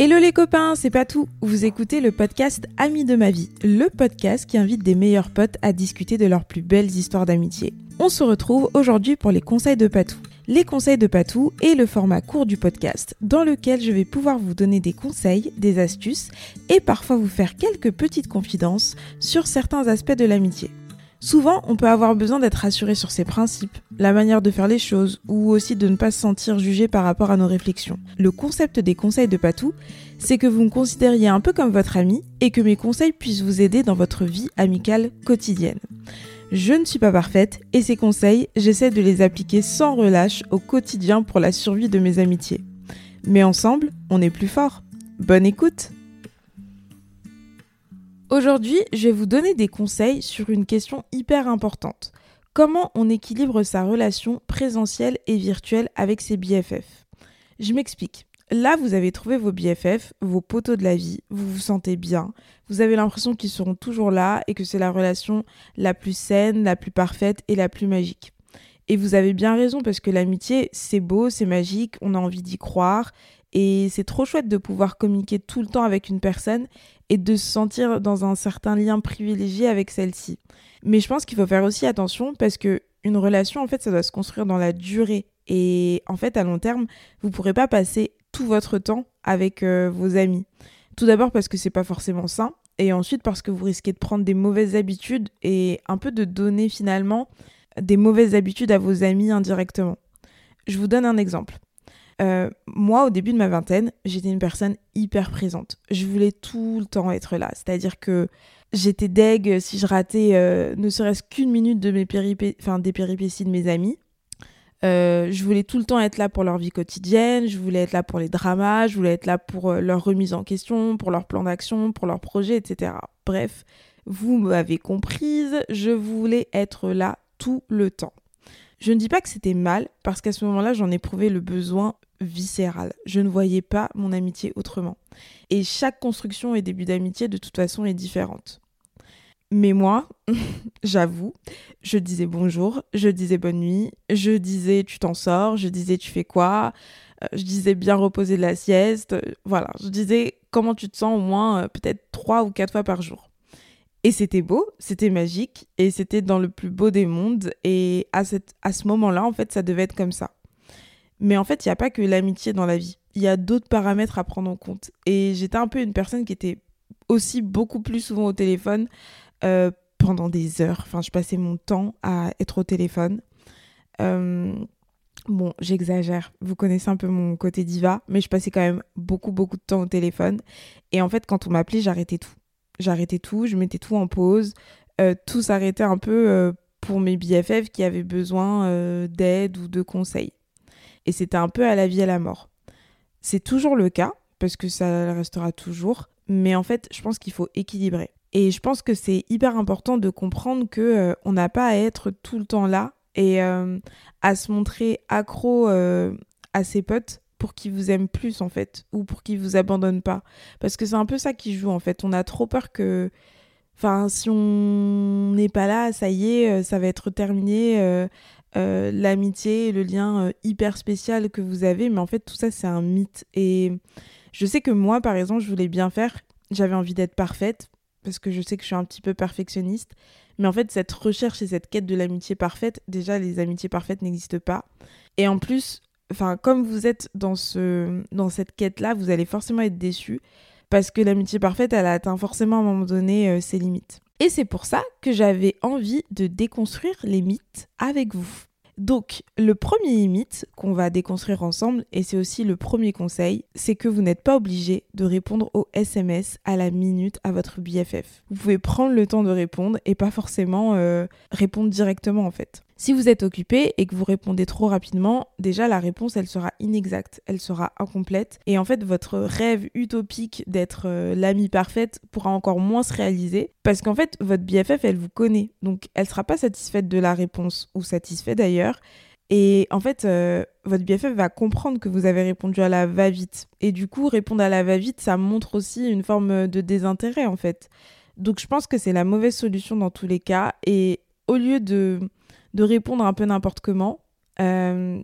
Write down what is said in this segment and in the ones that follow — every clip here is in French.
Hello les copains, c'est pas tout. Vous écoutez le podcast Amis de ma vie, le podcast qui invite des meilleurs potes à discuter de leurs plus belles histoires d'amitié. On se retrouve aujourd'hui pour les conseils de Patou. Les conseils de Patou est le format court du podcast dans lequel je vais pouvoir vous donner des conseils, des astuces et parfois vous faire quelques petites confidences sur certains aspects de l'amitié. Souvent, on peut avoir besoin d'être rassuré sur ses principes, la manière de faire les choses, ou aussi de ne pas se sentir jugé par rapport à nos réflexions. Le concept des conseils de Patou, c'est que vous me considériez un peu comme votre ami et que mes conseils puissent vous aider dans votre vie amicale quotidienne. Je ne suis pas parfaite et ces conseils, j'essaie de les appliquer sans relâche au quotidien pour la survie de mes amitiés. Mais ensemble, on est plus fort. Bonne écoute Aujourd'hui, je vais vous donner des conseils sur une question hyper importante. Comment on équilibre sa relation présentielle et virtuelle avec ses BFF Je m'explique. Là, vous avez trouvé vos BFF, vos poteaux de la vie, vous vous sentez bien, vous avez l'impression qu'ils seront toujours là et que c'est la relation la plus saine, la plus parfaite et la plus magique. Et vous avez bien raison parce que l'amitié, c'est beau, c'est magique, on a envie d'y croire et c'est trop chouette de pouvoir communiquer tout le temps avec une personne et de se sentir dans un certain lien privilégié avec celle-ci. Mais je pense qu'il faut faire aussi attention parce que une relation, en fait, ça doit se construire dans la durée. Et en fait, à long terme, vous ne pourrez pas passer tout votre temps avec euh, vos amis. Tout d'abord parce que c'est pas forcément sain, et ensuite parce que vous risquez de prendre des mauvaises habitudes et un peu de donner finalement des mauvaises habitudes à vos amis indirectement. Je vous donne un exemple. Euh, moi, au début de ma vingtaine, j'étais une personne hyper présente. Je voulais tout le temps être là. C'est-à-dire que j'étais deg si je ratais euh, ne serait-ce qu'une minute de mes enfin, des péripéties de mes amis. Euh, je voulais tout le temps être là pour leur vie quotidienne, je voulais être là pour les dramas, je voulais être là pour leur remise en question, pour leur plan d'action, pour leurs projets, etc. Bref, vous m'avez comprise, je voulais être là tout le temps. Je ne dis pas que c'était mal, parce qu'à ce moment-là, j'en éprouvais le besoin viscéral. Je ne voyais pas mon amitié autrement. Et chaque construction et début d'amitié, de toute façon, est différente. Mais moi, j'avoue, je disais bonjour, je disais bonne nuit, je disais tu t'en sors, je disais tu fais quoi, euh, je disais bien reposer de la sieste, voilà, je disais comment tu te sens au moins euh, peut-être trois ou quatre fois par jour. Et c'était beau, c'était magique, et c'était dans le plus beau des mondes, et à, ce moment-là, en fait, ça devait être comme ça. Mais en fait, il n'y a pas que l'amitié dans la vie. Il y a d'autres paramètres à prendre en compte. Et j'étais un peu une personne qui était aussi beaucoup plus souvent au téléphone euh, pendant des heures. Enfin, je passais mon temps à être au téléphone. Euh, bon, j'exagère. Vous connaissez un peu mon côté diva, mais je passais quand même beaucoup, beaucoup de temps au téléphone. Et en fait, quand on m'appelait, j'arrêtais tout. J'arrêtais tout, je mettais tout en pause. Euh, tout s'arrêtait un peu pour mes BFF qui avaient besoin d'aide ou de conseils et c'était un peu à la vie à la mort. C'est toujours le cas, parce que ça restera toujours, mais en fait, je pense qu'il faut équilibrer. Et je pense que c'est hyper important de comprendre que euh, on n'a pas à être tout le temps là et euh, à se montrer accro euh, à ses potes pour qu'ils vous aiment plus en fait ou pour qu'ils vous abandonnent pas. Parce que c'est un peu ça qui joue en fait. On a trop peur que enfin si on n'est pas là ça y est ça va être terminé euh, l'amitié, le lien euh, hyper spécial que vous avez, mais en fait tout ça c'est un mythe. Et je sais que moi par exemple je voulais bien faire, j'avais envie d'être parfaite, parce que je sais que je suis un petit peu perfectionniste, mais en fait cette recherche et cette quête de l'amitié parfaite, déjà les amitiés parfaites n'existent pas. Et en plus, enfin comme vous êtes dans, ce, cette quête-là, vous allez forcément être déçu, parce que l'amitié parfaite, elle atteint forcément à un moment donné euh, ses limites. Et c'est pour ça que j'avais envie de déconstruire les mythes avec vous. Donc, le premier mythe qu'on va déconstruire ensemble, et c'est aussi le premier conseil, c'est que vous n'êtes pas obligé de répondre aux SMS à la minute à votre BFF. Vous pouvez prendre le temps de répondre et pas forcément euh, répondre directement en fait. Si vous êtes occupé et que vous répondez trop rapidement, déjà la réponse elle sera inexacte, elle sera incomplète et en fait votre rêve utopique d'être euh, l'amie parfaite pourra encore moins se réaliser parce qu'en fait votre BFF elle vous connaît donc elle sera pas satisfaite de la réponse ou satisfait d'ailleurs et en fait, euh, votre BFF va comprendre que vous avez répondu à la va-vite. Et du coup, répondre à la va-vite, ça montre aussi une forme de désintérêt, en fait. Donc, je pense que c'est la mauvaise solution dans tous les cas. Et au lieu de de répondre un peu n'importe comment. Euh,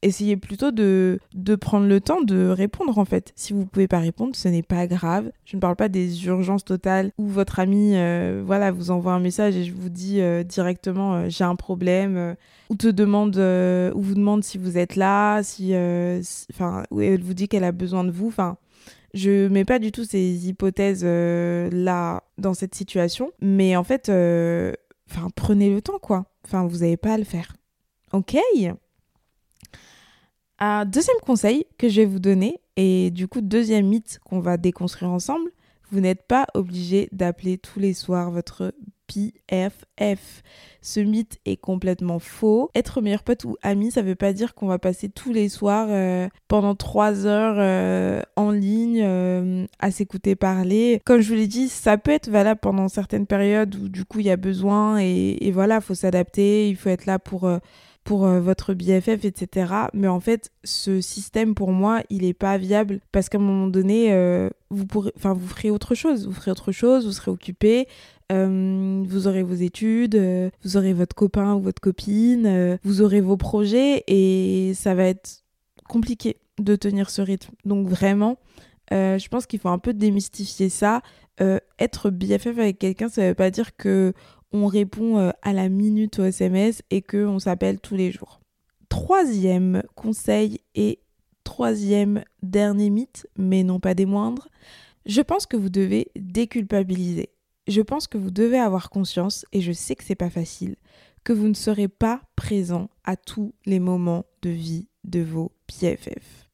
essayez plutôt de, de prendre le temps de répondre en fait. Si vous pouvez pas répondre, ce n'est pas grave. Je ne parle pas des urgences totales où votre ami euh, voilà, vous envoie un message et je vous dis euh, directement j'ai un problème ou te demande ou vous demande si vous êtes là, si elle vous dit qu'elle a besoin de vous, enfin je mets pas du tout ces hypothèses là dans cette situation, mais en fait prenez le temps quoi. Enfin vous n'avez pas à le faire. OK deuxième conseil que je vais vous donner, et du coup deuxième mythe qu'on va déconstruire ensemble, vous n'êtes pas obligé d'appeler tous les soirs votre PFF. Ce mythe est complètement faux. Être meilleur pote ou ami, ça veut pas dire qu'on va passer tous les soirs euh, pendant trois heures euh, en ligne euh, à s'écouter parler. Comme je vous l'ai dit, ça peut être valable pendant certaines périodes où du coup il y a besoin et, et voilà, faut s'adapter, il faut être là pour pour euh, votre BFF, etc. Mais en fait, ce système, pour moi, il n'est pas viable parce qu'à un moment donné, euh, vous, pourrez, vous ferez autre chose. Vous ferez autre chose, vous serez occupé. Euh, vous aurez vos études, vous aurez votre copain ou votre copine, vous aurez vos projets et ça va être compliqué de tenir ce rythme. Donc vraiment, je pense qu'il faut un peu démystifier ça. être BFF avec quelqu'un, ça veut pas dire que on répond euh, à la minute au SMS et qu'on s'appelle tous les jours. Troisième conseil et troisième dernier mythe, mais non pas des moindres, je pense que vous devez déculpabiliser. Je pense que vous devez avoir conscience, et je sais que c'est pas facile, que vous ne serez pas présent à tous les moments de vie de vos PFF.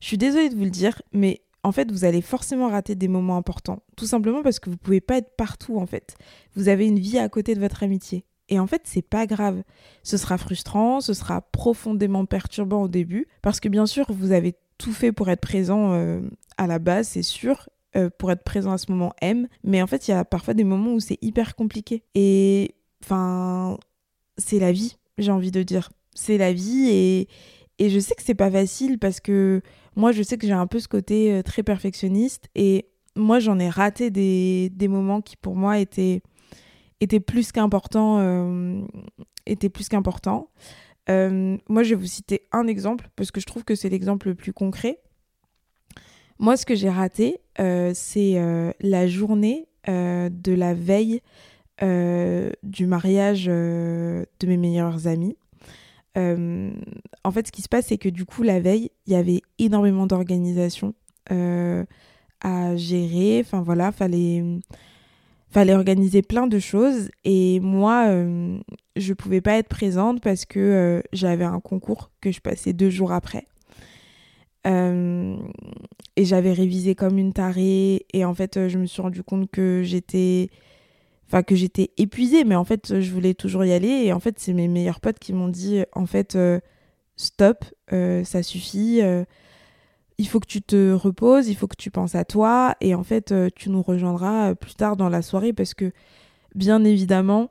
Je suis désolée de vous le dire, mais en fait, vous allez forcément rater des moments importants. Tout simplement parce que vous pouvez pas être partout, en fait. Vous avez une vie à côté de votre amitié. Et en fait, c'est pas grave. Ce sera frustrant, ce sera profondément perturbant au début, parce que bien sûr, vous avez tout fait pour être présent euh, à la base, c'est sûr, euh, pour être présent à ce moment M. Mais en fait, il y a parfois des moments où c'est hyper compliqué. Et enfin, c'est la vie, j'ai envie de dire. C'est la vie et, et je sais que c'est pas facile parce que moi, je sais que j'ai un peu ce côté euh, très perfectionniste et moi, j'en ai raté des, moments qui, pour moi, étaient, plus qu'importants. Euh. Euh, moi, je vais vous citer un exemple parce que je trouve que c'est l'exemple le plus concret. Moi, ce que j'ai raté, c'est la journée de la veille du mariage de mes meilleurs amis. Euh, en fait, ce qui se passe, c'est que du coup, la veille, il y avait énormément d'organisation euh, à gérer. Enfin voilà, fallait fallait organiser plein de choses. Et moi euh, je pouvais pas être présente parce que j'avais un concours que je passais deux jours après. Et j'avais révisé comme une tarée. Et en fait je me suis rendu compte que j'étais que j'étais épuisée, mais en fait je voulais toujours y aller et en fait c'est mes meilleurs potes qui m'ont dit en fait euh, stop, euh, ça suffit, euh, il faut que tu te reposes, il faut que tu penses à toi et en fait tu nous rejoindras plus tard dans la soirée parce que bien évidemment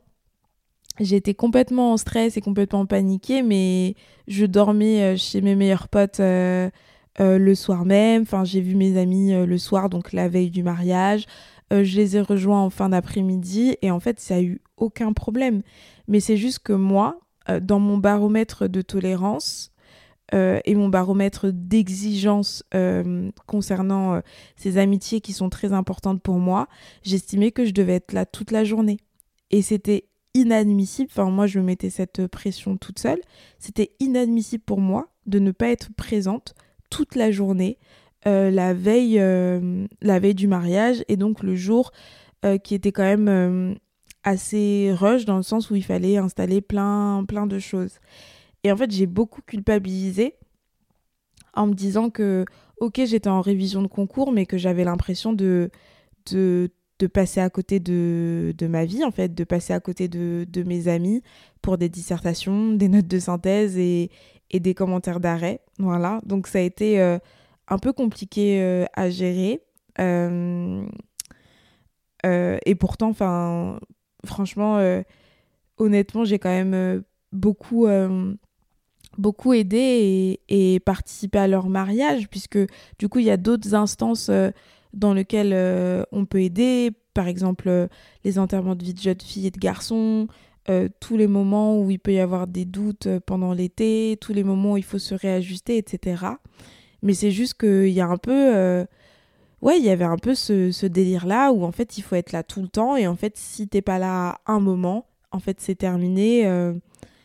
j'étais complètement en stress et complètement paniquée, mais je dormais chez mes meilleurs potes. le soir même, enfin j'ai vu mes amis le soir, donc la veille du mariage. Euh, je les ai rejoints en fin d'après-midi et en fait, ça a eu aucun problème. Mais c'est juste que moi, euh, dans mon baromètre de tolérance euh, et mon baromètre d'exigence concernant ces amitiés qui sont très importantes pour moi, j'estimais que je devais être là toute la journée. Et c'était inadmissible, enfin moi je me mettais cette pression toute seule, c'était inadmissible pour moi de ne pas être présente toute la journée euh, la, veille, euh, la veille du mariage et donc le jour euh, qui était quand même assez rush dans le sens où il fallait installer plein, plein de choses. Et en fait, j'ai beaucoup culpabilisé en me disant que, ok, j'étais en révision de concours, mais que j'avais l'impression de, de, de, passer à côté de, de, ma vie, en fait, de passer à côté de, de, mes amis pour des dissertations, des notes de synthèse et, et des commentaires d'arrêt. Voilà, donc ça a été un peu compliqué euh, à gérer. Euh, euh, et pourtant, franchement, honnêtement, j'ai quand même beaucoup beaucoup aidé et, et, participé à leur mariage, puisque du coup, il y a d'autres instances dans lesquelles on peut aider, par exemple les enterrements de vie de jeunes filles et de garçons, tous les moments où il peut y avoir des doutes pendant l'été, tous les moments où il faut se réajuster, etc. Mais c'est juste qu'il y a un peu ouais, il y avait un peu ce, délire-là où en fait il faut être là tout le temps et en fait si t'es pas là un moment, en fait c'est terminé. Euh,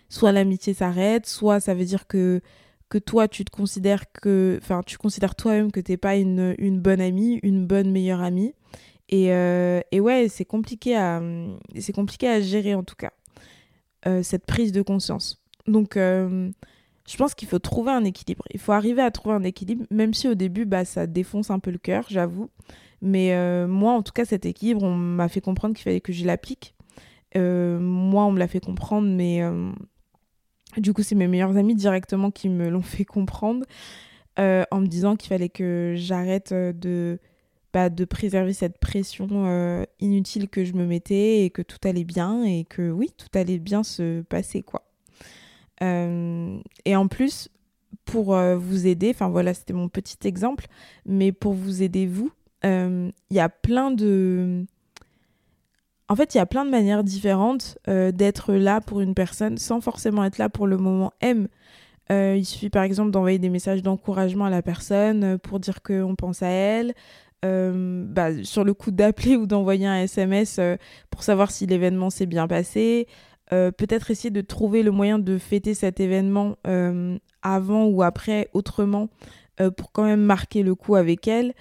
soit l'amitié s'arrête, soit ça veut dire que, que toi tu te considères que, enfin tu considères toi-même que t'es pas une, une, bonne amie, une bonne meilleure amie. Et, euh, et ouais, c'est compliqué à, compliqué à gérer en tout cas euh, cette prise de conscience. Donc je pense qu'il faut trouver un équilibre. Il faut arriver à trouver un équilibre, même si au début, bah, ça défonce un peu le cœur, j'avoue. Mais euh, moi, en tout cas, cet équilibre, on m'a fait comprendre qu'il fallait que je l'applique. Euh, moi, on me l'a fait comprendre, mais euh, du coup, c'est mes meilleurs amis directement qui me l'ont fait comprendre en me disant qu'il fallait que j'arrête de, bah, de préserver cette pression inutile que je me mettais et que tout allait bien et que oui, tout allait bien se passer, quoi. Euh, et en plus, pour euh, vous aider, enfin voilà, c'était mon petit exemple, mais pour vous aider, vous, euh, il y a plein de... En fait, il y a plein de manières différentes d'être là pour une personne sans forcément être là pour le moment M. il suffit par exemple d'envoyer des messages d'encouragement à la personne pour dire qu'on pense à elle. Bah, sur le coup d'appeler ou d'envoyer un SMS pour savoir si l'événement s'est bien passé. Euh, peut-être essayer de trouver le moyen de fêter cet événement euh, avant ou après autrement euh, pour quand même marquer le coup avec elle.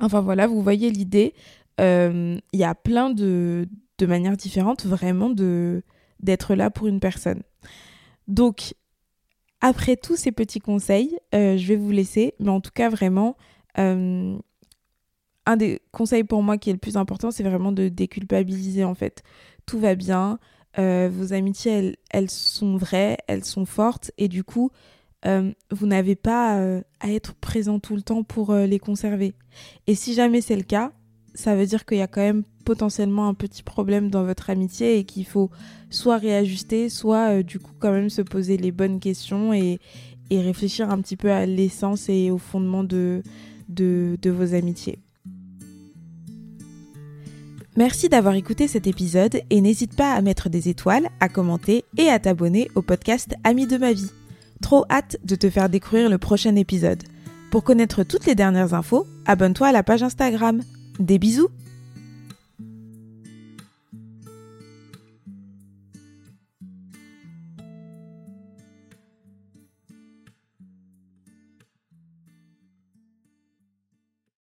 Enfin voilà, vous voyez l'idée. Il y a plein de, de manières différentes vraiment de d'être là pour une personne. Donc, après tous ces petits conseils, je vais vous laisser, mais en tout cas vraiment, un des conseils pour moi qui est le plus important, c'est vraiment de déculpabiliser en fait. Tout va bien, euh, vos amitiés, elles, sont vraies, elles sont fortes, et du coup, euh, vous n'avez pas euh, à être présent tout le temps pour les conserver. Et si jamais c'est le cas, ça veut dire qu'il y a quand même potentiellement un petit problème dans votre amitié et qu'il faut soit réajuster, soit du coup quand même se poser les bonnes questions et, réfléchir un petit peu à l'essence et au fondement de, de, de vos amitiés. Merci d'avoir écouté cet épisode et n'hésite pas à mettre des étoiles, à commenter et à t'abonner au podcast Amis de ma vie. Trop hâte de te faire découvrir le prochain épisode. Pour connaître toutes les dernières infos, abonne-toi à la page Instagram. Des bisous